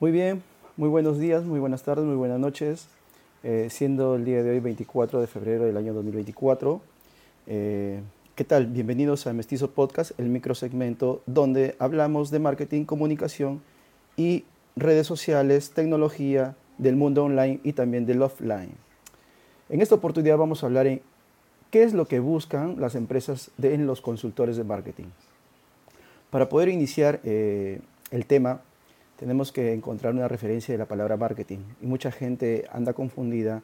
Muy bien, muy buenos días, muy buenas tardes, muy buenas noches. Eh, siendo el día de hoy 24 de febrero del año 2024. Eh, ¿Qué tal? Bienvenidos a Mestizo Podcast, el microsegmento donde hablamos de marketing, comunicación y redes sociales, tecnología, del mundo online y también del offline. En esta oportunidad vamos a hablar en qué es lo que buscan las empresas en los consultores de marketing. Para poder iniciar eh, el tema, tenemos que encontrar una referencia de la palabra marketing. Y mucha gente anda confundida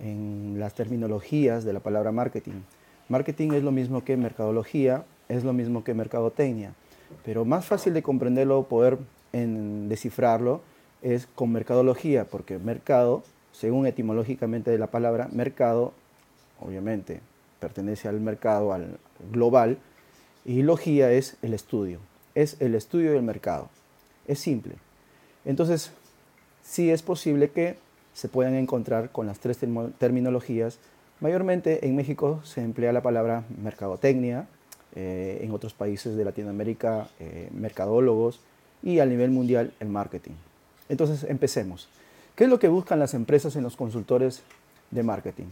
en las terminologías de la palabra marketing. Marketing es lo mismo que mercadología, es lo mismo que mercadotecnia. Pero más fácil de comprenderlo, poder en descifrarlo, es con mercadología, porque mercado, según etimológicamente de la palabra, mercado, obviamente, pertenece al mercado, al global, y logía es el estudio, es el estudio del mercado. Es simple. Entonces, sí es posible que se puedan encontrar con las tres terminologías. Mayormente en México se emplea la palabra mercadotecnia, eh, en otros países de Latinoamérica eh, mercadólogos y a nivel mundial el marketing. Entonces, empecemos. ¿Qué es lo que buscan las empresas en los consultores de marketing?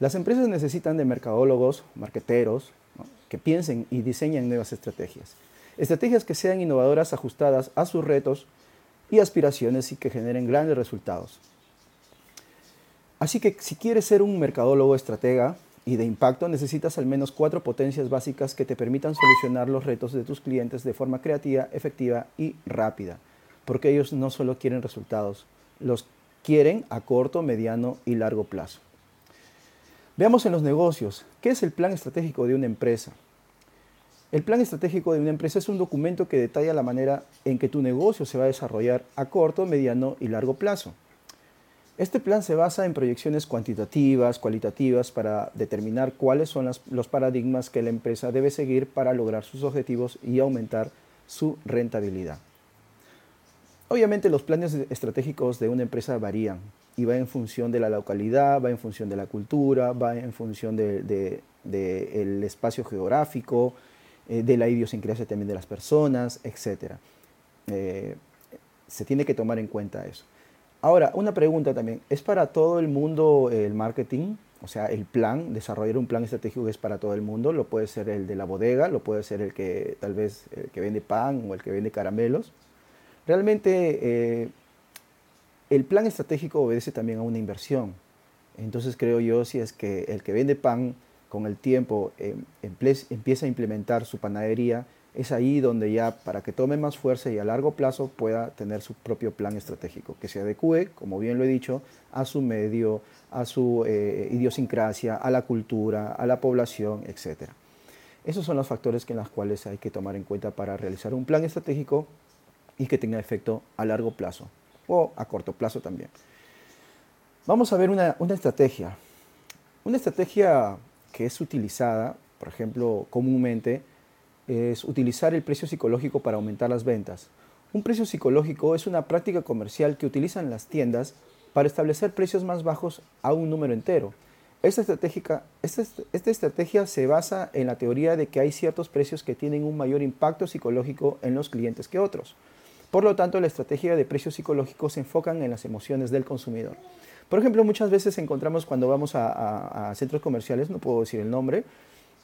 Las empresas necesitan de mercadólogos, marqueteros, que piensen y diseñen nuevas estrategias. Estrategias que sean innovadoras, ajustadas a sus retos y aspiraciones y que generen grandes resultados. Así que si quieres ser un mercadólogo estratega y de impacto, necesitas al menos cuatro potencias básicas que te permitan solucionar los retos de tus clientes de forma creativa, efectiva y rápida. Porque ellos no solo quieren resultados, los quieren a corto, mediano y largo plazo. Veamos en los negocios, ¿qué es el plan estratégico de una empresa? El plan estratégico de una empresa es un documento que detalla la manera en que tu negocio se va a desarrollar a corto, mediano y largo plazo. Este plan se basa en proyecciones cuantitativas, cualitativas, para determinar cuáles son los paradigmas que la empresa debe seguir para lograr sus objetivos y aumentar su rentabilidad. Obviamente los planes estratégicos de una empresa varían y va en función de la localidad, va en función de la cultura, va en función del espacio geográfico, eh, de la idiosincrasia también de las personas, etc. Eh, se tiene que tomar en cuenta eso. Ahora, una pregunta también, ¿es para todo el mundo el marketing? O sea, el plan, desarrollar un plan estratégico es para todo el mundo, lo puede ser el de la bodega, lo puede ser el que tal vez el que vende pan o el que vende caramelos. Realmente eh, el plan estratégico obedece también a una inversión. Entonces creo yo si es que el que vende pan con el tiempo eh, empieza a implementar su panadería, es ahí donde ya para que tome más fuerza y a largo plazo pueda tener su propio plan estratégico, que se adecue, como bien lo he dicho, a su medio, a su eh, idiosincrasia, a la cultura, a la población, etc. Esos son los factores que en los cuales hay que tomar en cuenta para realizar un plan estratégico y que tenga efecto a largo plazo o a corto plazo también. Vamos a ver una, una estrategia. Una estrategia que es utilizada, por ejemplo, comúnmente, es utilizar el precio psicológico para aumentar las ventas. Un precio psicológico es una práctica comercial que utilizan las tiendas para establecer precios más bajos a un número entero. Esta, estrategia se basa en la teoría de que hay ciertos precios que tienen un mayor impacto psicológico en los clientes que otros. Por lo tanto, la estrategia de precios psicológicos se enfocan en las emociones del consumidor. Por ejemplo, muchas veces encontramos cuando vamos a, centros comerciales, no puedo decir el nombre,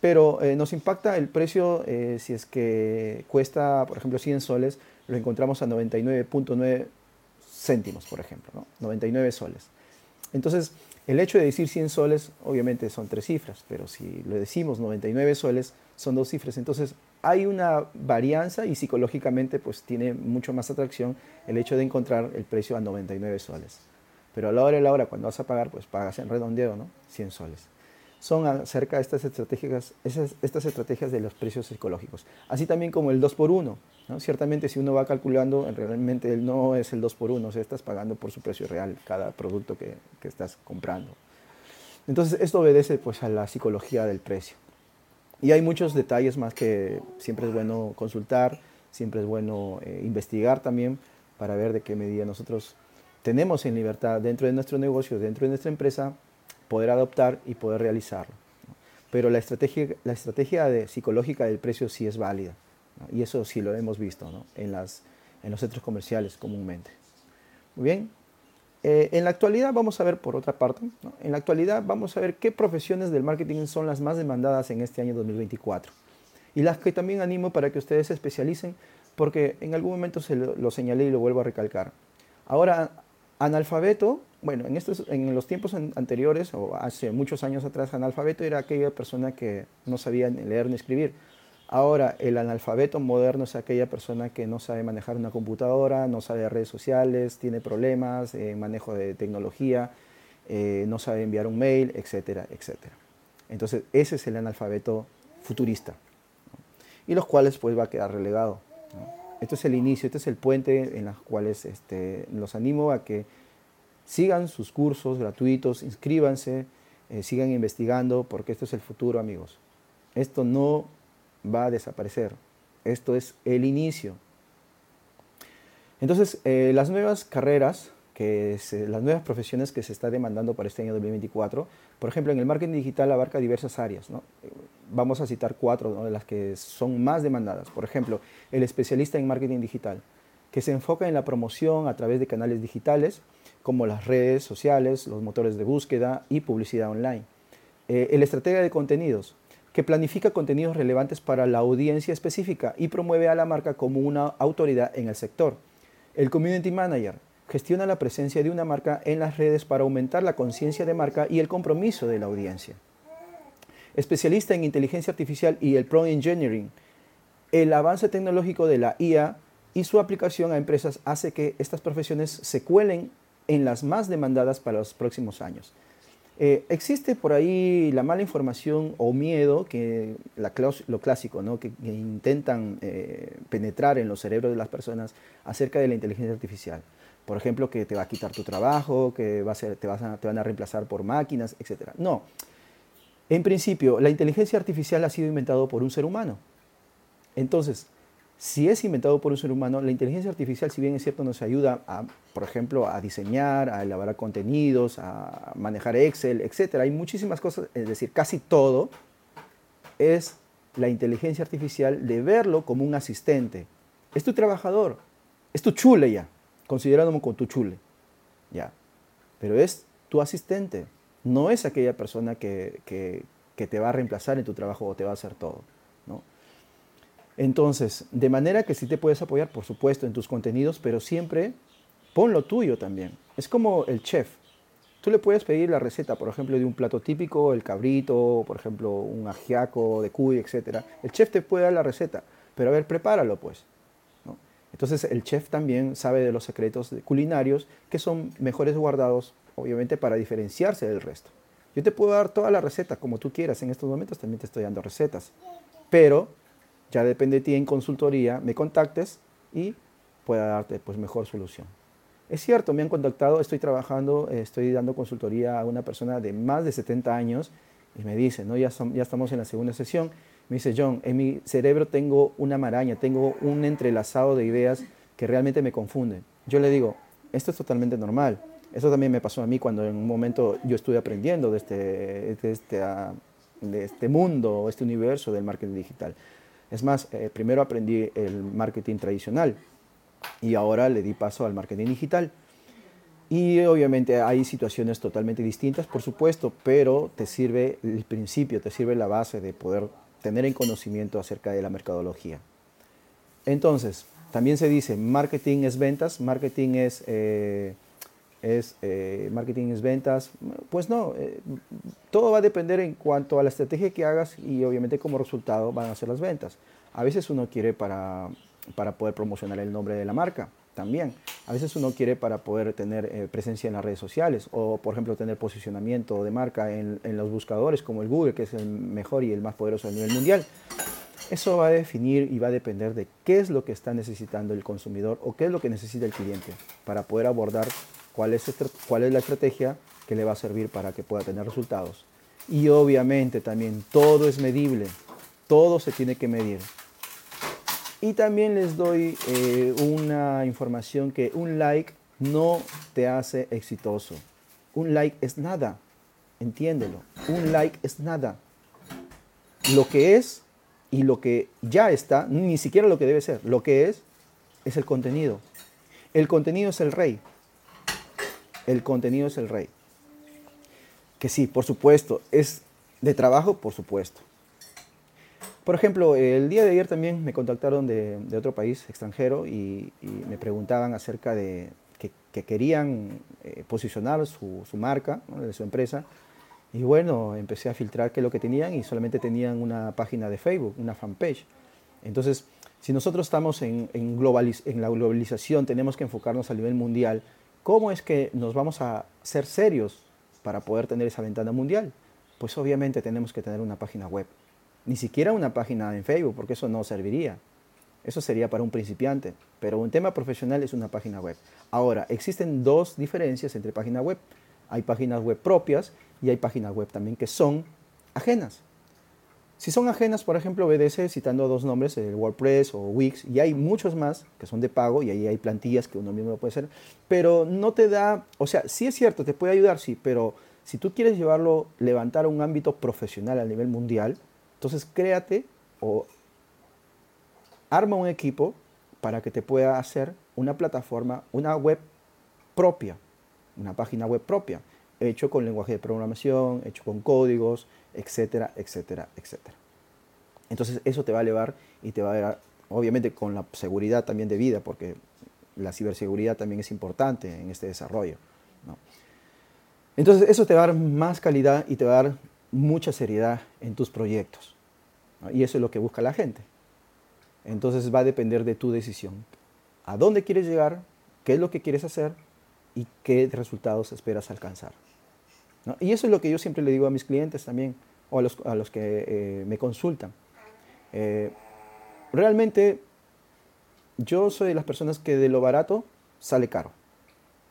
pero eh, nos impacta el precio eh, si es que cuesta, por ejemplo, 100 soles, lo encontramos a 99.9 céntimos, por ejemplo, ¿no? 99 soles. Entonces, el hecho de decir 100 soles, obviamente son tres cifras, pero si lo decimos 99 soles, son dos cifras. Entonces, hay una varianza y psicológicamente pues tiene mucho más atracción el hecho de encontrar el precio a 99 soles. Pero a la hora de la hora, cuando vas a pagar, pues pagas en redondeo, ¿no? 100 soles. Son acerca de estas estrategias, estas estrategias de los precios psicológicos. Así también como el 2 por 1 ¿no? Ciertamente si uno va calculando, realmente no es el 2 por 1 o sea, estás pagando por su precio real cada producto que, que estás comprando. Entonces esto obedece pues a la psicología del precio. Y hay muchos detalles más que siempre es bueno consultar, siempre es bueno eh, investigar también para ver de qué medida nosotros tenemos en libertad dentro de nuestro negocio, dentro de nuestra empresa, poder adoptar y poder realizarlo. Pero la estrategia, la estrategia de, psicológica del precio sí es válida. Y eso sí lo hemos visto en, las, en los centros comerciales comúnmente. Muy bien. Eh, en la actualidad vamos a ver por otra parte, en la actualidad vamos a ver qué profesiones del marketing son las más demandadas en este año 2024 y las que también animo para que ustedes se especialicen porque en algún momento se lo, señalé y lo vuelvo a recalcar. Ahora, analfabeto, bueno, en, estos, en los tiempos anteriores o hace muchos años atrás, analfabeto era aquella persona que no sabía ni leer ni escribir. Ahora, el analfabeto moderno es aquella persona que no sabe manejar una computadora, no sabe redes sociales, tiene problemas en manejo de tecnología, eh, no sabe enviar un mail, etcétera, etcétera. Entonces, ese es el analfabeto futurista. Y los cuales pues va a quedar relegado. Esto es el inicio, este es el puente en los cuales este, los animo a que sigan sus cursos gratuitos, inscríbanse, eh, sigan investigando, porque esto es el futuro, amigos. Esto no va a desaparecer. Esto es el inicio. Entonces, eh, las nuevas carreras, que las nuevas profesiones que se está demandando para este año 2024, por ejemplo, en el marketing digital abarca diversas áreas. Vamos a citar cuatro de las que son más demandadas. Por ejemplo, el especialista en marketing digital, que se enfoca en la promoción a través de canales digitales, como las redes sociales, los motores de búsqueda y publicidad online. Eh, el estratega de contenidos, que planifica contenidos relevantes para la audiencia específica y promueve a la marca como una autoridad en el sector. El Community Manager gestiona la presencia de una marca en las redes para aumentar la conciencia de marca y el compromiso de la audiencia. Especialista en inteligencia artificial y el Pro Engineering, el avance tecnológico de la IA y su aplicación a empresas hace que estas profesiones se cuelen en las más demandadas para los próximos años. Eh, existe por ahí la mala información o miedo, que lo clásico, ¿no? que, intentan eh, penetrar en los cerebros de las personas acerca de la inteligencia artificial. Por ejemplo, que te va a quitar tu trabajo, que te, te van a reemplazar por máquinas, etc. No. En principio, la inteligencia artificial ha sido inventado por un ser humano. Entonces, si es inventado por un ser humano, la inteligencia artificial, si bien es cierto, nos ayuda, a, por ejemplo, a diseñar, a elaborar contenidos, a manejar Excel, etc. Hay muchísimas cosas, es decir, casi todo es la inteligencia artificial de verlo como un asistente. Es tu trabajador, es tu chule ya, considerándolo como tu chule, ya. Pero es tu asistente, no es aquella persona que, que te va a reemplazar en tu trabajo o te va a hacer todo. Entonces, de manera que sí te puedes apoyar, por supuesto, en tus contenidos, pero siempre pon lo tuyo también. Es como el chef. Tú le puedes pedir la receta, por ejemplo, de un plato típico, el cabrito, por ejemplo, un ajiaco de cuy, etc. El chef te puede dar la receta, pero a ver, prepáralo pues. Entonces el chef también sabe de los secretos culinarios que son mejores guardados, obviamente, para diferenciarse del resto. Yo te puedo dar toda la receta como tú quieras. En estos momentos también te estoy dando recetas. Pero ya depende de ti en consultoría, me contactes y pueda darte pues mejor solución. Es cierto, me han contactado, estoy trabajando, estoy dando consultoría a una persona de más de 70 años y me dice, ¿no? ya, ya estamos en la segunda sesión, me dice, John, en mi cerebro tengo una maraña, tengo un entrelazado de ideas que realmente me confunden. Yo le digo, esto es totalmente normal. Eso también me pasó a mí cuando en un momento yo estuve aprendiendo de este, de este, ah, de este mundo, este universo del marketing digital. Es más, eh, primero aprendí el marketing tradicional y ahora le di paso al marketing digital. Y obviamente hay situaciones totalmente distintas, por supuesto, pero te sirve el principio, te sirve la base de poder tener en conocimiento acerca de la mercadología. Entonces, también se dice, marketing es ventas, marketing es eh, es eh, marketing es ventas. Pues no, eh, todo va a depender en cuanto a la estrategia que hagas y obviamente como resultado van a ser las ventas. A veces uno quiere para, para poder promocionar el nombre de la marca también. A veces uno quiere para poder tener eh, presencia en las redes sociales o, por ejemplo, tener posicionamiento de marca en, en, los buscadores como el Google, que es el mejor y el más poderoso a nivel mundial. Eso va a definir y va a depender de qué es lo que está necesitando el consumidor o qué es lo que necesita el cliente para poder abordar cuál es, cuál es la estrategia que le va a servir para que pueda tener resultados. Y obviamente también todo es medible, todo se tiene que medir. Y también les doy eh, una información que un like no te hace exitoso. Un like es nada, entiéndelo. Un like es nada. Lo que es y lo que ya está, ni siquiera lo que debe ser, lo que es, es el contenido. El contenido es el rey. El contenido es el rey. Que sí, por supuesto, es de trabajo, por supuesto. Por ejemplo, el día de ayer también me contactaron de, otro país extranjero y, me preguntaban acerca de que, querían eh, posicionar su, marca, de su empresa. Y bueno, empecé a filtrar qué es lo que tenían y solamente tenían una página de Facebook, una fanpage. Entonces, si nosotros estamos en, en la globalización, tenemos que enfocarnos a nivel mundial, ¿cómo es que nos vamos a ser serios para poder tener esa ventana mundial? Pues obviamente tenemos que tener una página web. Ni siquiera una página en Facebook, porque eso no serviría. Eso sería para un principiante. Pero un tema profesional es una página web. Ahora, existen dos diferencias entre páginas web. Hay páginas web propias y hay páginas web también que son ajenas. Si son ajenas, por ejemplo, BDC, citando dos nombres, el WordPress o Wix, y hay muchos más que son de pago y ahí hay plantillas que uno mismo puede hacer, pero no te da, o sea, sí es cierto, te puede ayudar, sí, pero si tú quieres llevarlo, levantar un ámbito profesional a nivel mundial, entonces créate o arma un equipo para que te pueda hacer una plataforma, una web propia, una página web propia, hecho con lenguaje de programación, hecho con códigos, etcétera, etcétera, etcétera. Entonces eso te va a elevar y te va a dar, obviamente con la seguridad también de vida, porque la ciberseguridad también es importante en este desarrollo. Entonces eso te va a dar más calidad y te va a dar mucha seriedad en tus proyectos. Y eso es lo que busca la gente. Entonces va a depender de tu decisión. ¿A dónde quieres llegar? ¿Qué es lo que quieres hacer? ¿Y qué resultados esperas alcanzar? Y eso es lo que yo siempre le digo a mis clientes también, o a los, que eh, me consultan. Eh, realmente yo soy de las personas que de lo barato sale caro.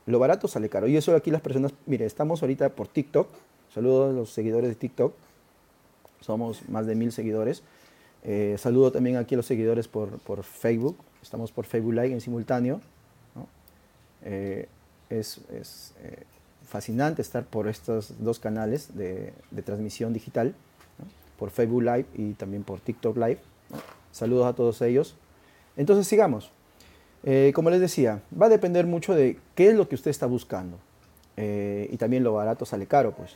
Lo barato sale caro. Y eso aquí las personas, mire, estamos ahorita por TikTok. Saludos a los seguidores de TikTok somos más de mil seguidores. Eh, saludo también aquí a los seguidores por, por, Facebook, estamos por Facebook Live en simultáneo. Eh, es, es eh, fascinante estar por estos dos canales de, de transmisión digital, por Facebook Live y también por TikTok Live. Saludos a todos ellos. Entonces sigamos. como les decía, va a depender mucho de qué es lo que usted está buscando. y también lo barato sale caro, pues.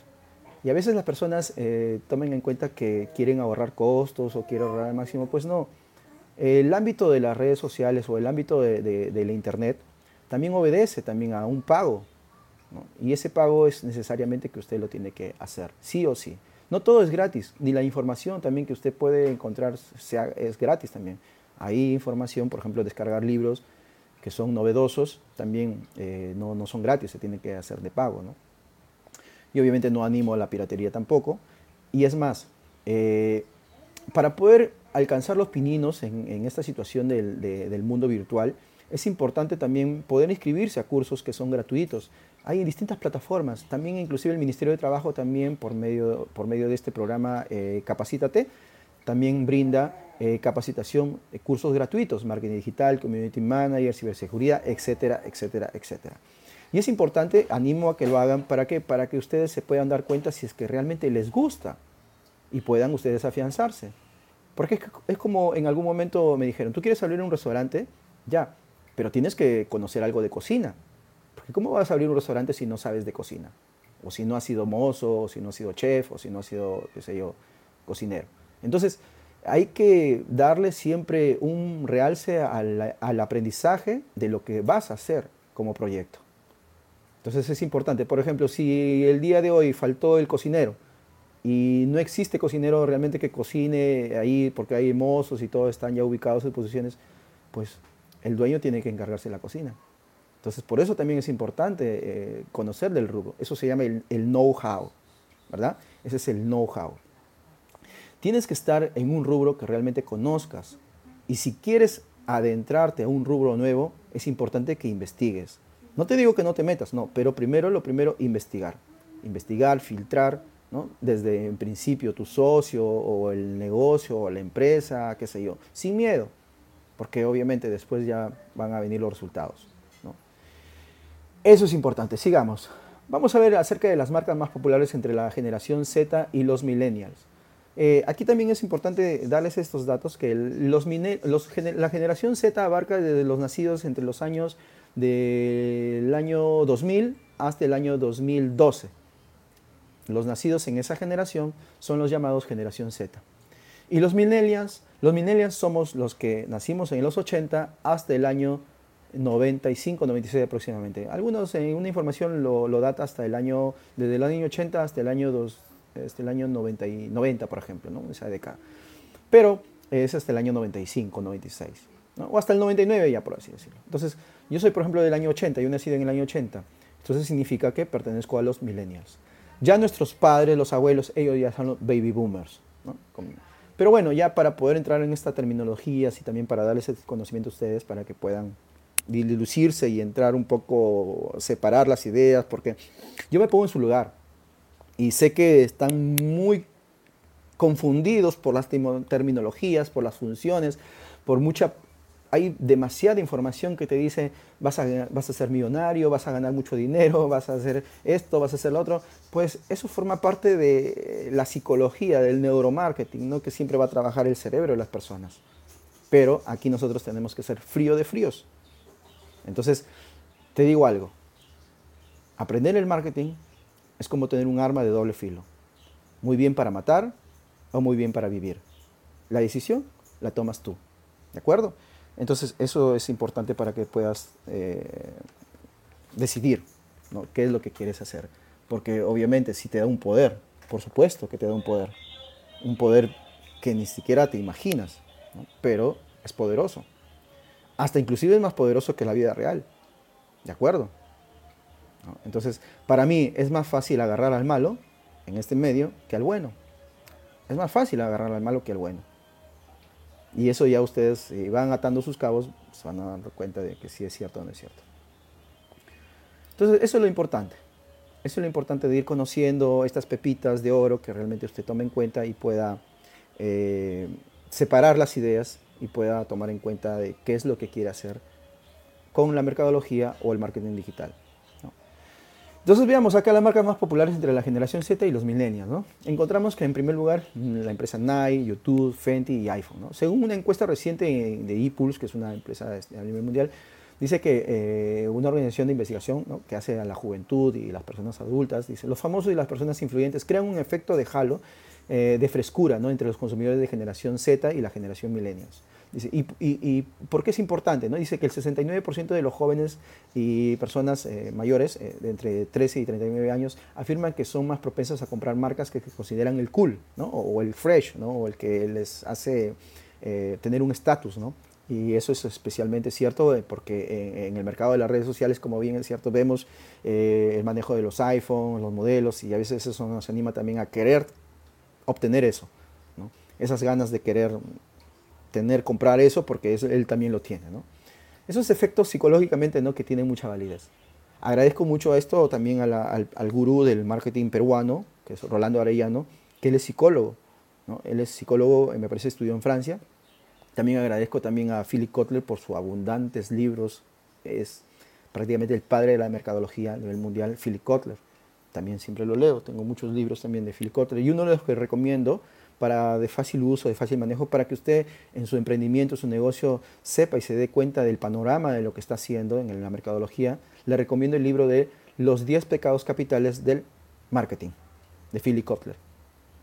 Y a veces las personas eh, tomen en cuenta que quieren ahorrar costos o quieren ahorrar al máximo. Pues no. El ámbito de las redes sociales o el ámbito de, la Internet también obedece también a un pago. Y ese pago es necesariamente que usted lo tiene que hacer, sí o sí. No todo es gratis, ni la información también que usted puede encontrar sea, es gratis también. Hay información, por ejemplo, descargar libros que son novedosos, también eh, no, no, son gratis, se tiene que hacer de pago. ¿no? Y obviamente no animo a la piratería tampoco. Y es más, eh, para poder alcanzar los pininos en, esta situación del, mundo virtual, es importante también poder inscribirse a cursos que son gratuitos. Hay distintas plataformas, también inclusive el Ministerio de Trabajo también por medio, por medio de este programa eh, Capacítate, también brinda eh, capacitación, cursos gratuitos, marketing digital, community manager, ciberseguridad, etcétera, etcétera, etcétera. Y es importante, animo a que lo hagan, ¿para qué? Para que ustedes se puedan dar cuenta si es que realmente les gusta y puedan ustedes afianzarse. Porque es, como en algún momento me dijeron, ¿tú quieres abrir un restaurante? Ya, pero tienes que conocer algo de cocina. Porque ¿cómo vas a abrir un restaurante si no sabes de cocina? O si no has sido mozo, o si no has sido chef, o si no has sido, qué sé yo, cocinero. Entonces, hay que darle siempre un realce al, aprendizaje de lo que vas a hacer como proyecto. Entonces es importante. Por ejemplo, si el día de hoy faltó el cocinero y no existe cocinero realmente que cocine ahí porque hay mozos y todos están ya ubicados en posiciones, pues el dueño tiene que encargarse de la cocina. Entonces por eso también es importante eh, conocer del rubro. Eso se llama el, el know-how, ¿verdad? Ese es el know-how. Tienes que estar en un rubro que realmente conozcas. Y si quieres adentrarte a un rubro nuevo, es importante que investigues no te digo que no te metas, no, pero primero lo primero, investigar. Investigar, filtrar, ¿no? Desde en principio tu socio o el negocio o la empresa, qué sé yo, sin miedo, porque obviamente después ya van a venir los resultados. ¿no? Eso es importante, sigamos. Vamos a ver acerca de las marcas más populares entre la generación Z y los millennials. Eh, aquí también es importante darles estos datos que los, la generación Z abarca desde los nacidos entre los años del año 2000 hasta el año 2012. Los nacidos en esa generación son los llamados generación Z. Y los millennials, los millennials somos los que nacimos en los 80 hasta el año 95, 96 aproximadamente. Algunos en una información lo, data hasta el año, desde el año 80 hasta el año, dos, hasta el año 90, 90, por ejemplo, ¿no? esa década. Pero es hasta el año 95, 96, o hasta el 99 ya, por así decirlo. Entonces, yo soy, por ejemplo, del año 80, yo nací en el año 80. Entonces significa que pertenezco a los millennials. Ya nuestros padres, los abuelos, ellos ya son los baby boomers. Pero bueno, ya para poder entrar en esta terminología y también para darles ese conocimiento a ustedes, para que puedan dilucirse y entrar un poco, separar las ideas, porque yo me pongo en su lugar y sé que están muy confundidos por las terminologías, por las funciones, por mucha... Hay demasiada información que te dice vas a, vas a ser millonario, vas a ganar mucho dinero, vas a hacer esto, vas a hacer lo otro. Pues eso forma parte de la psicología, del neuromarketing, ¿no? que siempre va a trabajar el cerebro de las personas. Pero aquí nosotros tenemos que ser frío de fríos. Entonces, te digo algo. Aprender el marketing es como tener un arma de doble filo. Muy bien para matar o muy bien para vivir. La decisión la tomas tú. ¿De acuerdo? Entonces, eso es importante para que puedas eh, decidir qué es lo que quieres hacer. Porque obviamente si te da un poder, por supuesto que te da un poder. Un poder que ni siquiera te imaginas, pero es poderoso. Hasta inclusive es más poderoso que la vida real. ¿De acuerdo? Entonces, para mí es más fácil agarrar al malo en este medio que al bueno. Es más fácil agarrar al malo que al bueno. Y eso ya ustedes si van atando sus cabos, se van a dar cuenta de que sí es cierto o no es cierto. Entonces, eso es lo importante. Eso es lo importante de ir conociendo estas pepitas de oro que realmente usted tome en cuenta y pueda eh, separar las ideas y pueda tomar en cuenta de qué es lo que quiere hacer con la mercadología o el marketing digital. Entonces veamos acá las marcas más populares entre la generación Z y los millennials. Encontramos que en primer lugar la empresa Nike, YouTube, Fenty y iPhone. Según una encuesta reciente de ePulse, que es una empresa a nivel mundial, dice que eh, una organización de investigación que hace a la juventud y las personas adultas, dice, los famosos y las personas influyentes crean un efecto de halo eh, de frescura entre los consumidores de generación Z y la generación millennials. Dice, y, y, por qué es importante? ¿no? Dice que el 69% de los jóvenes y personas eh, mayores, eh, de entre 13 y 39 años, afirman que son más propensas a comprar marcas que, consideran el cool, ¿no? o, el fresh, ¿no? o el que les hace tener un estatus. ¿no? Y eso es especialmente cierto porque en, el mercado de las redes sociales, como bien es cierto, vemos el manejo de los iPhones, los modelos, y a veces eso nos anima también a querer obtener eso, ¿no? esas ganas de querer tener, comprar eso porque él también lo tiene. ¿no? Esos efectos psicológicamente ¿no? que tienen mucha validez. Agradezco mucho a esto también al, al, gurú del marketing peruano, que es Rolando Arellano, que él es psicólogo. ¿no? Él es psicólogo, me parece estudió en Francia. También agradezco también a Philip Kotler por sus abundantes libros. Es prácticamente el padre de la mercadología a nivel mundial, Philip Kotler también siempre lo leo, tengo muchos libros también de Phil Kotler y uno de los que recomiendo para de fácil uso, de fácil manejo, para que usted en su emprendimiento, su negocio, sepa y se dé cuenta del panorama de lo que está haciendo en la mercadología, le recomiendo el libro de Los 10 pecados capitales del marketing, de Philip Kotler.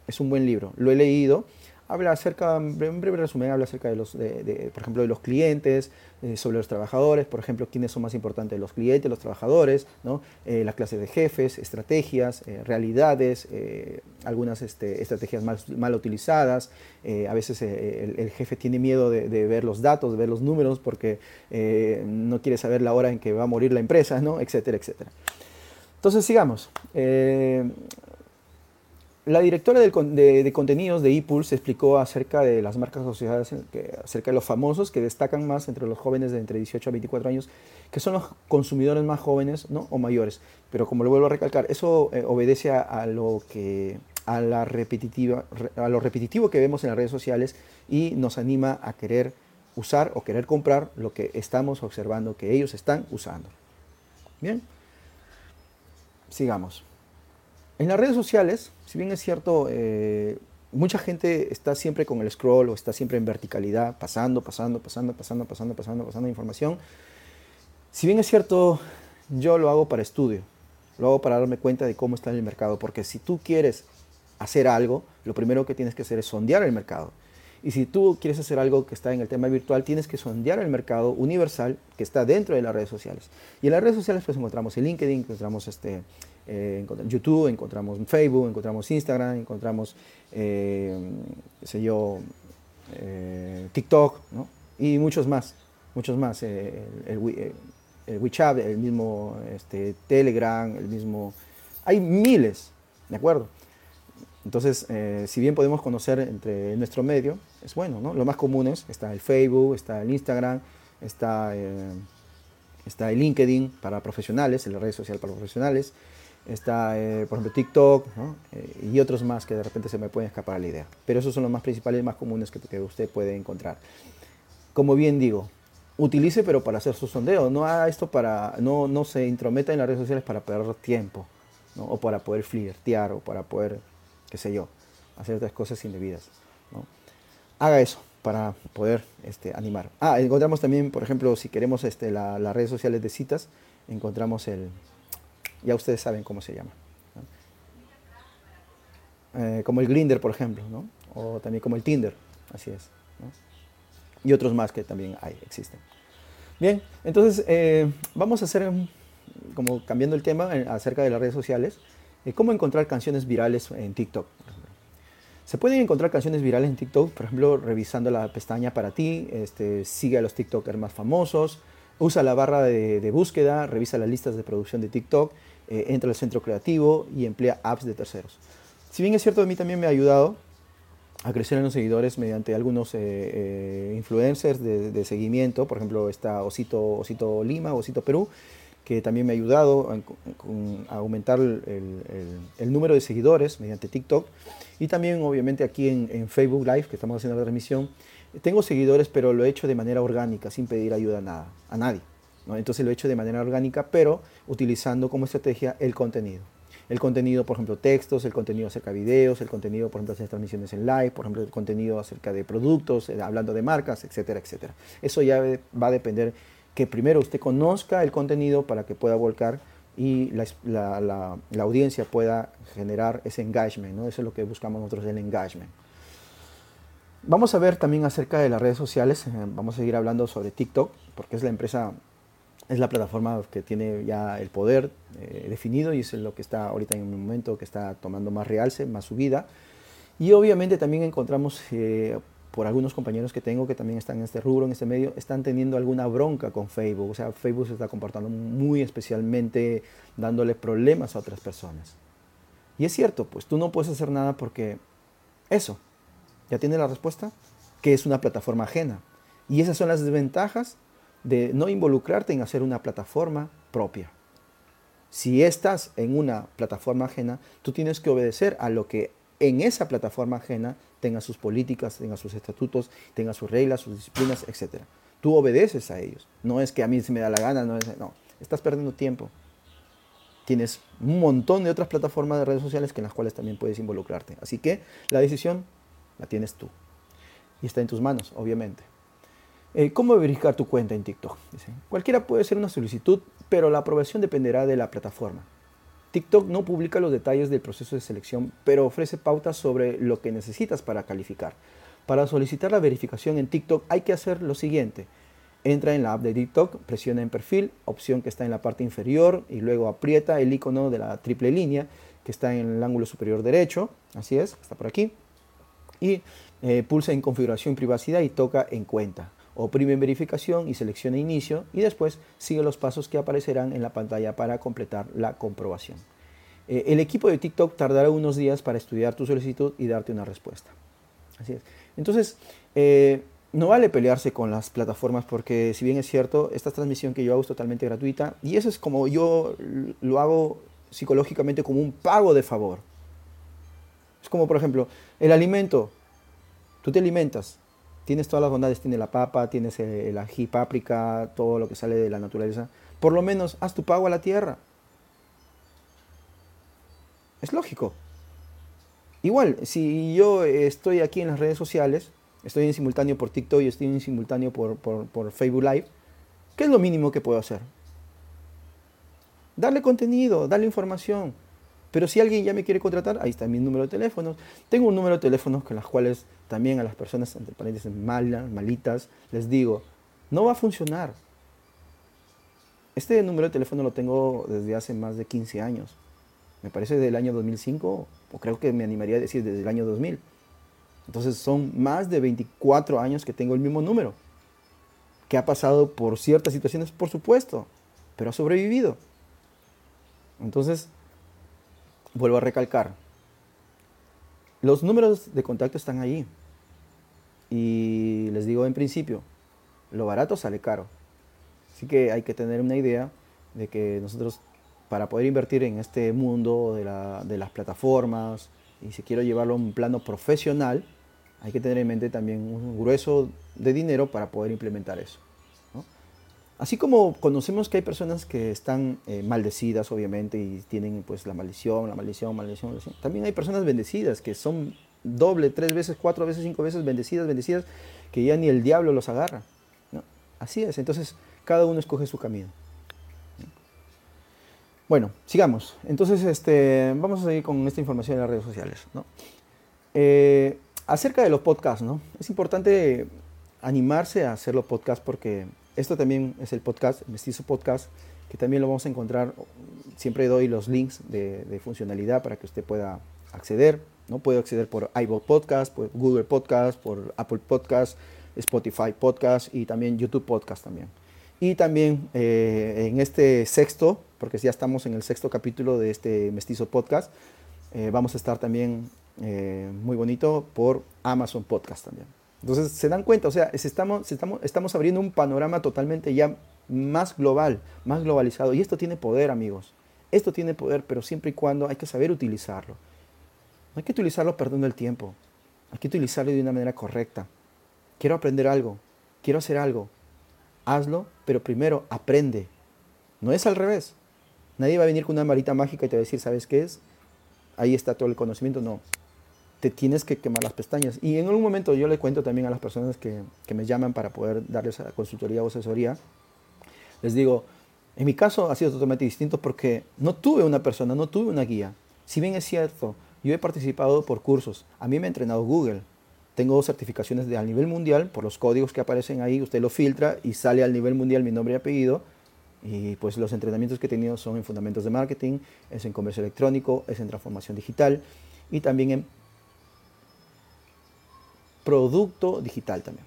Es un buen libro, lo he leído habla acerca, en breve resumen, habla acerca de los, de, por ejemplo, de los clientes, eh, sobre los trabajadores, por ejemplo, quiénes son más importantes, los clientes, los trabajadores, ¿no? Eh, las clases de jefes, estrategias, eh, realidades, algunas este, estrategias mal, mal utilizadas. a veces el, jefe tiene miedo de, ver los datos, de ver los números, porque no quiere saber la hora en que va a morir la empresa, ¿no? etcétera, etcétera. Entonces, sigamos. La directora de, contenidos de ePulse explicó acerca de las marcas asociadas, acerca de los famosos que destacan más entre los jóvenes de entre 18 a 24 años, que son los consumidores más jóvenes ¿no? o mayores. Pero como lo vuelvo a recalcar, eso eh, obedece a, lo que, a, la repetitiva, a lo repetitivo que vemos en las redes sociales y nos anima a querer usar o querer comprar lo que estamos observando que ellos están usando. Bien, sigamos. En las redes sociales, si bien es cierto, eh, mucha gente está siempre con el scroll o está siempre en verticalidad, pasando, pasando, pasando, pasando, pasando, pasando, pasando información. Si bien es cierto, yo lo hago para estudio. Lo hago para darme cuenta de cómo está el mercado, porque si tú quieres hacer algo, lo primero que tienes que hacer es sondear el mercado. Y si tú quieres hacer algo que está en el tema virtual, tienes que sondear el mercado universal que está dentro de las redes sociales. Y en las redes sociales pues encontramos el LinkedIn, encontramos este, eh, YouTube, encontramos Facebook, encontramos Instagram, encontramos, eh, sé yo, eh, TikTok, y muchos más, muchos más. el, el, WeChat, el mismo este, Telegram, el mismo... Hay miles, ¿de acuerdo? Entonces, eh, si bien podemos conocer entre nuestro medio, es bueno, ¿no? Lo más comunes, está el Facebook, está el Instagram, está, eh, está el LinkedIn para profesionales, la red social para profesionales, está, eh, por ejemplo, TikTok, y otros más que de repente se me pueden escapar a la idea. Pero esos son los más principales y más comunes que, usted puede encontrar. Como bien digo, utilice pero para hacer su sondeo, no haga esto para, no, no se intrometa en las redes sociales para perder tiempo, o para poder flirtear, o para poder qué sé yo, hacer otras cosas indebidas. ¿no? Haga eso para poder este, animar. Ah, encontramos también, por ejemplo, si queremos este, las redes sociales de citas, encontramos el, ya ustedes saben cómo se llama. Eh, como el Grinder, por ejemplo, o también como el Tinder, así es. Y otros más que también hay, existen. Bien, entonces eh, vamos a hacer, como cambiando el tema eh, acerca de las redes sociales, cómo encontrar canciones virales en TikTok. Se pueden encontrar canciones virales en TikTok, por ejemplo, revisando la pestaña para ti, este, sigue a los TikTokers más famosos, usa la barra de, búsqueda, revisa las listas de producción de TikTok, eh, entra al centro creativo y emplea apps de terceros. Si bien es cierto, a mí también me ha ayudado a crecer en los seguidores mediante algunos eh, eh, influencers de, seguimiento, por ejemplo está Osito, Osito Lima, Osito Perú, que también me ha ayudado a, aumentar el, número de seguidores mediante TikTok. Y también obviamente aquí en, Facebook Live, que estamos haciendo la transmisión, tengo seguidores, pero lo he hecho de manera orgánica, sin pedir ayuda a, nada, a nadie. Entonces lo he hecho de manera orgánica, pero utilizando como estrategia el contenido. El contenido, por ejemplo, textos, el contenido acerca de videos, el contenido, por ejemplo, hacer transmisiones en live, por ejemplo, el contenido acerca de productos, eh, hablando de marcas, etcétera, etcétera. Eso ya va a depender que primero usted conozca el contenido para que pueda volcar y la, audiencia pueda generar ese engagement, ¿no? Eso es lo que buscamos nosotros, el engagement. Vamos a ver también acerca de las redes sociales, eh, vamos a seguir hablando sobre TikTok, porque es la empresa, es la plataforma que tiene ya el poder eh, definido y es lo que está ahorita en un momento que está tomando más realce, más subida. Y obviamente también encontramos eh, por algunos compañeros que tengo que también están en este rubro, en este medio, están teniendo alguna bronca con Facebook. O sea, Facebook se está comportando muy especialmente dándole problemas a otras personas. Y es cierto, pues tú no puedes hacer nada porque eso, ya tiene la respuesta, que es una plataforma ajena. Y esas son las desventajas de no involucrarte en hacer una plataforma propia. Si estás en una plataforma ajena, tú tienes que obedecer a lo que en esa plataforma ajena tenga sus políticas, tenga sus estatutos, tenga sus reglas, sus disciplinas, etc. Tú obedeces a ellos. No es que a mí se me da la gana, no, es, no. estás perdiendo tiempo. Tienes un montón de otras plataformas de redes sociales en las cuales también puedes involucrarte. Así que la decisión la tienes tú. Y está en tus manos, obviamente. Eh, ¿Cómo verificar tu cuenta en TikTok? Cualquiera puede hacer una solicitud, pero la aprobación dependerá de la plataforma. TikTok no publica los detalles del proceso de selección, pero ofrece pautas sobre lo que necesitas para calificar. Para solicitar la verificación en TikTok hay que hacer lo siguiente. Entra en la app de TikTok, presiona en perfil, opción que está en la parte inferior y luego aprieta el icono de la triple línea que está en el ángulo superior derecho, así es, está por aquí, y eh, pulsa en configuración privacidad y toca en cuenta. Oprime en verificación y selecciona inicio y después sigue los pasos que aparecerán en la pantalla para completar la comprobación. Eh, el equipo de TikTok tardará unos días para estudiar tu solicitud y darte una respuesta. Entonces, eh, no vale pelearse con las plataformas porque si bien es cierto, esta transmisión que yo hago es totalmente gratuita y eso es como yo lo hago psicológicamente como un pago de favor. Es como, por ejemplo, el alimento. Tú te alimentas, tienes todas las bondades, tienes la papa, tienes el, ají, páprica, todo lo que sale de la naturaleza. Por lo menos haz tu pago a la tierra. Es lógico. Igual, si yo estoy aquí en las redes sociales, estoy en simultáneo por TikTok y estoy en simultáneo por, por Facebook Live, ¿qué es lo mínimo que puedo hacer? darle contenido, darle información. Pero si alguien ya me quiere contratar, ahí está mi número de teléfono. Tengo un número de teléfono con las cuales también a las personas, entre paréntesis, malas, malitas, les digo, no va a funcionar. Este número de teléfono lo tengo desde hace más de 15 años. Me parece del año 2005, o creo que me animaría a decir desde el año 2000. Entonces son más de 24 años que tengo el mismo número. Que ha pasado por ciertas situaciones, por supuesto, pero ha sobrevivido. Entonces, vuelvo a recalcar, los números de contacto están ahí. Y les digo en principio, lo barato sale caro. Así que hay que tener una idea de que nosotros, para poder invertir en este mundo de, de las plataformas, y si quiero llevarlo a un plano profesional, hay que tener en mente también un grueso de dinero para poder implementar eso. Así como conocemos que hay personas que están eh, maldecidas, obviamente, y tienen pues la maldición, la maldición, maldición, maldición, también hay personas bendecidas que son doble, tres veces, cuatro veces, cinco veces bendecidas, bendecidas, que ya ni el diablo los agarra. Así es, entonces cada uno escoge su camino. Bueno, sigamos. Entonces, este, vamos a seguir con esta información en las redes sociales. Eh, acerca de los podcasts, ¿no? Es importante animarse a hacer los podcasts porque esto también es el podcast, Mestizo Podcast, que también lo vamos a encontrar. Siempre doy los links de, funcionalidad para que usted pueda acceder. ¿no? Puede acceder por iVoox Podcast, por Google Podcast, por Apple Podcast, Spotify Podcast y también YouTube Podcast también. Y también eh, en este sexto, porque ya estamos en el sexto capítulo de este Mestizo Podcast, eh, vamos a estar también eh, muy bonito por Amazon Podcast también. Entonces, se dan cuenta, o sea, estamos, abriendo un panorama totalmente ya más global, más globalizado. Y esto tiene poder, amigos. Esto tiene poder, pero siempre y cuando hay que saber utilizarlo. No hay que utilizarlo perdiendo el tiempo. Hay que utilizarlo de una manera correcta. Quiero aprender algo. Quiero hacer algo. Hazlo, pero primero aprende. No es al revés. Nadie va a venir con una varita mágica y te va a decir, ¿sabes qué es? Ahí está todo el conocimiento. No te tienes que quemar las pestañas. Y en algún momento yo le cuento también a las personas que, me llaman para poder darles consultoría o asesoría, les digo, en mi caso ha sido totalmente distinto porque no tuve una persona, no tuve una guía. Si bien es cierto, yo he participado por cursos, a mí me ha entrenado Google. Tengo certificaciones de a nivel mundial por los códigos que aparecen ahí, usted lo filtra y sale al nivel mundial mi nombre y apellido. Y pues los entrenamientos que he tenido son en fundamentos de marketing, es en comercio electrónico, es en transformación digital y también en producto digital también.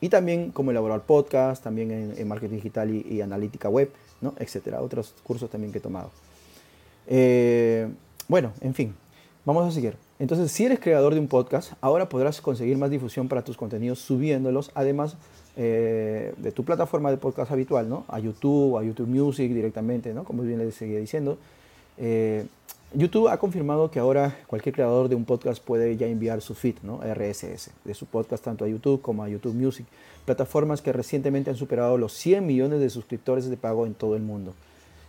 Y también cómo elaborar podcast, también en, marketing digital y, analítica web, ¿no? etcétera. Otros cursos también que he tomado. Eh, bueno, en fin, vamos a seguir. Entonces, si eres creador de un podcast, ahora podrás conseguir más difusión para tus contenidos subiéndolos, además eh, de tu plataforma de podcast habitual, ¿no? A YouTube, a YouTube Music directamente, ¿no? Como bien les seguía diciendo. Eh, YouTube ha confirmado que ahora cualquier creador de un podcast puede ya enviar su feed, ¿no? RSS, de su podcast tanto a YouTube como a YouTube Music, plataformas que recientemente han superado los 100 millones de suscriptores de pago en todo el mundo.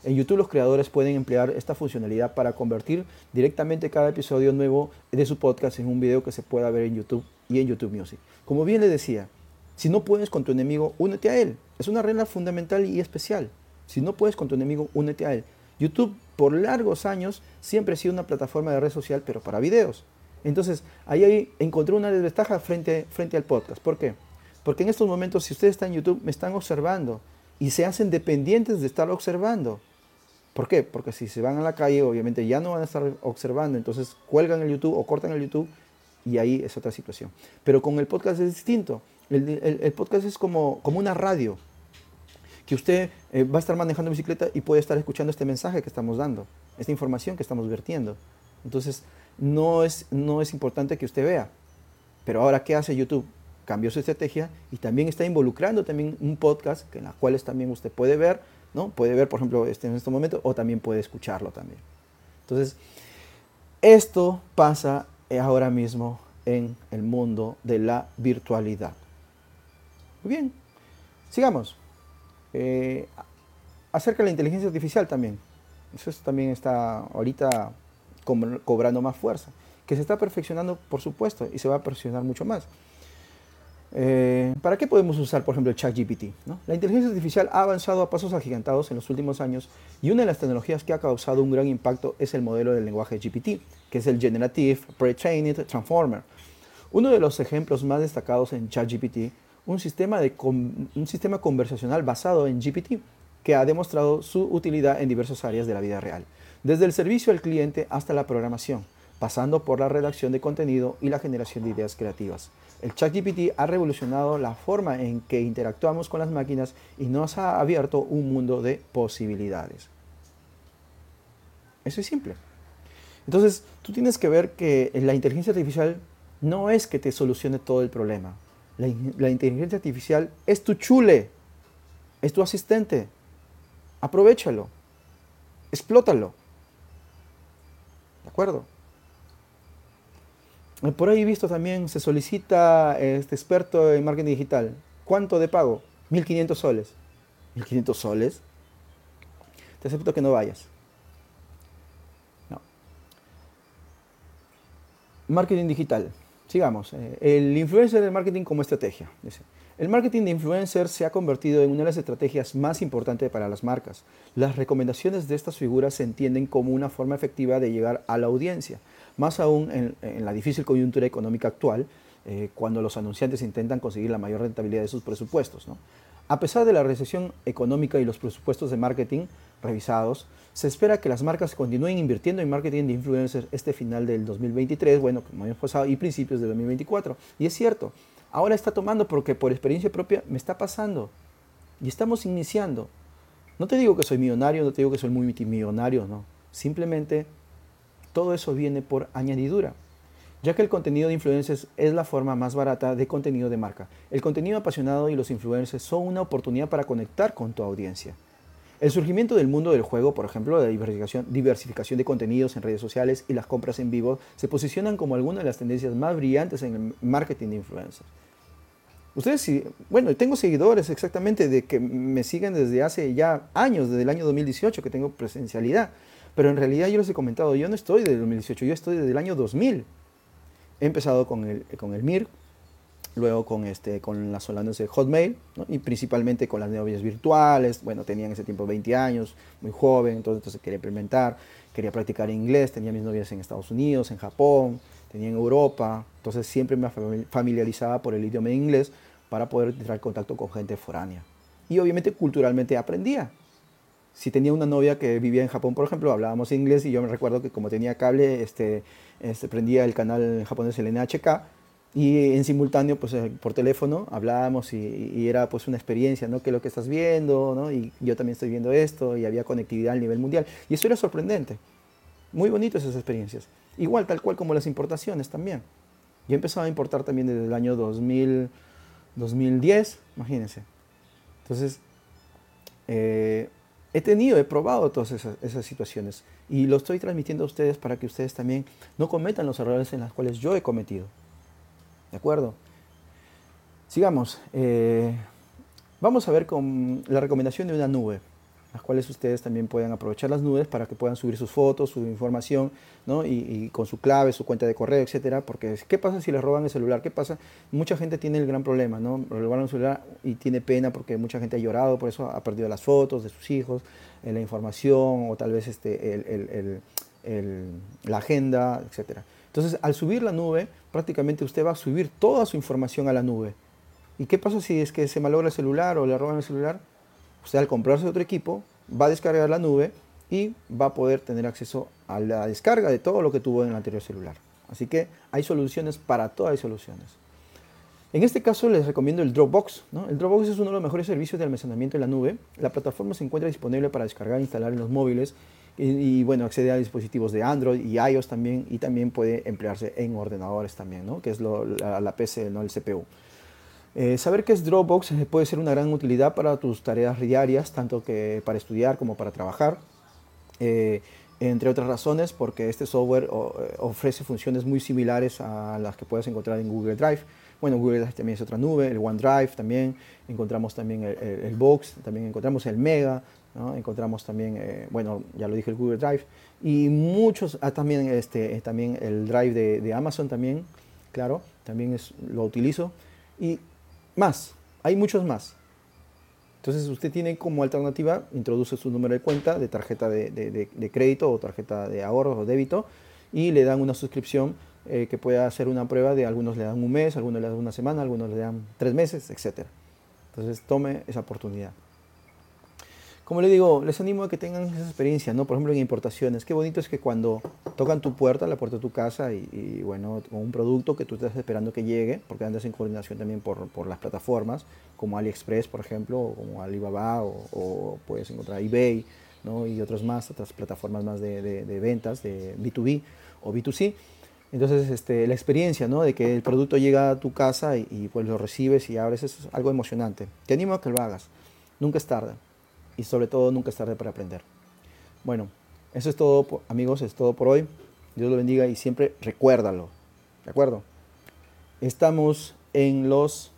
En YouTube los creadores pueden emplear esta funcionalidad para convertir directamente cada episodio nuevo de su podcast en un video que se pueda ver en YouTube y en YouTube Music. Como bien le decía, si no puedes con tu enemigo, únete a él. Es una regla fundamental y especial. Si no puedes con tu enemigo, únete a él. YouTube por largos años siempre ha sido una plataforma de red social, pero para videos. Entonces, ahí encontré una desventaja frente, frente al podcast. ¿Por qué? Porque en estos momentos, si ustedes están en YouTube, me están observando y se hacen dependientes de estar observando. ¿Por qué? Porque si se van a la calle, obviamente ya no van a estar observando, entonces cuelgan el YouTube o cortan el YouTube y ahí es otra situación. Pero con el podcast es distinto. El, podcast es como, como una radio que usted eh, va a estar manejando bicicleta y puede estar escuchando este mensaje que estamos dando, esta información que estamos vertiendo. Entonces, no es, no es importante que usted vea. Pero ahora, ¿qué hace YouTube? Cambió su estrategia y también está involucrando también un podcast en la cual también usted puede ver, ¿no? Puede ver, por ejemplo, este en este momento o también puede escucharlo también. Entonces, esto pasa ahora mismo en el mundo de la virtualidad. Muy bien, sigamos. Eh, acerca de la inteligencia artificial también. Eso también está ahorita cobrando más fuerza. Que se está perfeccionando, por supuesto, y se va a perfeccionar mucho más. Eh, ¿Para qué podemos usar, por ejemplo, el ChatGPT? ¿no? La inteligencia artificial ha avanzado a pasos agigantados en los últimos años y una de las tecnologías que ha causado un gran impacto es el modelo del lenguaje GPT, que es el Generative Pre-Trained Transformer. Uno de los ejemplos más destacados en ChatGPT, un sistema, de un sistema conversacional basado en GPT, que ha demostrado su utilidad en diversas áreas de la vida real, desde el servicio al cliente hasta la programación, pasando por la redacción de contenido y la generación de ideas creativas. El ChatGPT ha revolucionado la forma en que interactuamos con las máquinas y nos ha abierto un mundo de posibilidades. Eso es simple. Entonces, tú tienes que ver que la inteligencia artificial no es que te solucione todo el problema. La, inteligencia artificial es tu chule, es tu asistente. Aprovechalo, explótalo. ¿De acuerdo? Por ahí visto también, se solicita este experto en marketing digital. ¿Cuánto de pago? 1.500 soles. ¿1.500 soles? Te acepto que no vayas. No. Marketing digital. Sigamos. Eh, el influencer del marketing como estrategia. El marketing de influencers se ha convertido en una de las estrategias más importantes para las marcas. Las recomendaciones de estas figuras se entienden como una forma efectiva de llegar a la audiencia más aún en, la difícil coyuntura económica actual, eh, cuando los anunciantes intentan conseguir la mayor rentabilidad de sus presupuestos. A pesar de la recesión económica y los presupuestos de marketing revisados, se espera que las marcas continúen invirtiendo en marketing de influencers este final del 2023, bueno, como hemos pasado, y principios de 2024. Y es cierto, ahora está tomando porque por experiencia propia me está pasando. Y estamos iniciando. No te digo que soy millonario, no te digo que soy multimillonario, no. Simplemente todo eso viene por añadidura, ya que el contenido de influencers es la forma más barata de contenido de marca. El contenido apasionado y los influencers son una oportunidad para conectar con tu audiencia. El surgimiento del mundo del juego, por ejemplo, la diversificación, de contenidos en redes sociales y las compras en vivo, se posicionan como algunas de las tendencias más brillantes en el marketing de influencers. Ustedes, bueno, tengo seguidores exactamente de que me siguen desde hace ya años, desde el año 2018 que tengo presencialidad. Pero en realidad yo les he comentado, yo no estoy desde 2018, yo estoy desde el año 2000. He empezado con el, con el MIR, luego con, este, con las holandesas de Hotmail, y principalmente con las novias virtuales. Bueno, tenía en ese tiempo 20 años, muy joven, entonces, entonces quería implementar, quería practicar inglés, tenía mis novias en Estados Unidos, en Japón, tenía en Europa, entonces siempre me familiarizaba por el idioma inglés para poder entrar en contacto con gente foránea. Y obviamente culturalmente aprendía si tenía una novia que vivía en Japón, por ejemplo, hablábamos inglés y yo me recuerdo que como tenía cable, este, este prendía el canal japonés, el NHK, y en simultáneo, pues eh, por teléfono hablábamos y, era pues una experiencia, ¿no? Que lo que estás viendo, ¿no? Y yo también estoy viendo esto y había conectividad a nivel mundial. Y eso era sorprendente. Muy bonito esas experiencias. Igual, tal cual como las importaciones también. Yo empezaba a importar también desde el año 2000, 2010, imagínense. Entonces, eh, he tenido, he probado todas esas, situaciones y lo estoy transmitiendo a ustedes para que ustedes también no cometan los errores en los cuales yo he cometido. ¿De acuerdo? Sigamos. Eh, vamos a ver con la recomendación de una nube las cuales ustedes también puedan aprovechar las nubes para que puedan subir sus fotos, su información, ¿no? y, con su clave, su cuenta de correo, etcétera, porque ¿qué pasa si les roban el celular? ¿Qué pasa? Mucha gente tiene el gran problema, ¿no? Robaron el celular y tiene pena porque mucha gente ha llorado, por eso ha perdido las fotos de sus hijos, eh, la información o tal vez este, el, el, la agenda, etcétera. Entonces, al subir la nube, prácticamente usted va a subir toda su información a la nube. ¿Y qué pasa si es que se malogra el celular o le roban el celular? Usted al comprarse otro equipo va a descargar la nube y va a poder tener acceso a la descarga de todo lo que tuvo en el anterior celular. Así que hay soluciones para todas las soluciones. En este caso les recomiendo el Dropbox. El Dropbox es uno de los mejores servicios de almacenamiento en la nube. La plataforma se encuentra disponible para descargar e instalar en los móviles y, bueno, accede a dispositivos de Android y iOS también y también puede emplearse en ordenadores también, ¿no? que es la, PC, ¿no? el CPU. Eh, saber qué es Dropbox eh, puede ser una gran utilidad para tus tareas diarias, tanto que para estudiar como para trabajar. Eh, entre otras razones, porque este software ofrece funciones muy similares a las que puedes encontrar en Google Drive. Bueno, Google Drive también es otra nube, el OneDrive también, encontramos también el, Box, también encontramos el Mega, encontramos también, bueno, ya lo dije, el Google Drive, y muchos, ah, también, este, también el Drive de, de, Amazon también, claro, también es, lo utilizo. Y más, hay muchos más. Entonces usted tiene como alternativa, introduce su número de cuenta de tarjeta de, crédito o tarjeta de ahorro o débito y le dan una suscripción eh, que pueda hacer una prueba de algunos le dan un mes, algunos le dan una semana, algunos le dan tres meses, etc. Entonces tome esa oportunidad. Como le digo, les animo a que tengan esa experiencia, ¿no? Por ejemplo, en importaciones. Qué bonito es que cuando tocan tu puerta, la puerta de tu casa, y, bueno, con un producto que tú estás esperando que llegue, porque andas en coordinación también por, por las plataformas, como AliExpress, por ejemplo, o como Alibaba, o, puedes encontrar eBay, ¿no? Y otras más, otras plataformas más de, de, ventas, de B2B o B2C. Entonces, este, la experiencia, ¿no? De que el producto llega a tu casa y, y pues lo recibes y abres, es algo emocionante. Te animo a que lo hagas. Nunca es tarde y sobre todo nunca es tarde para aprender. Bueno, eso es todo, amigos, es todo por hoy. Dios lo bendiga y siempre recuérdalo. ¿De acuerdo? Estamos en, los,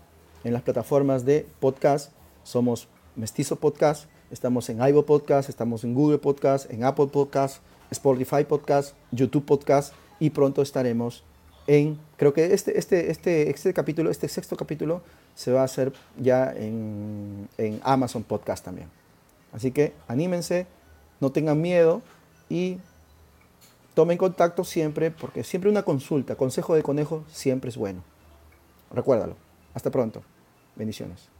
en las plataformas de podcast. Somos Mestizo Podcast. Estamos en iVoox Podcast. Estamos en Google Podcast. En Apple Podcast. Spotify Podcast. YouTube Podcast. Y pronto estaremos en, creo que este, este, este, este capítulo, este sexto capítulo, se va a hacer ya en, en Amazon Podcast también. Así que anímense, no tengan miedo y tomen contacto siempre, porque siempre una consulta, consejo de conejo siempre es bueno. Recuérdalo. Hasta pronto. Bendiciones.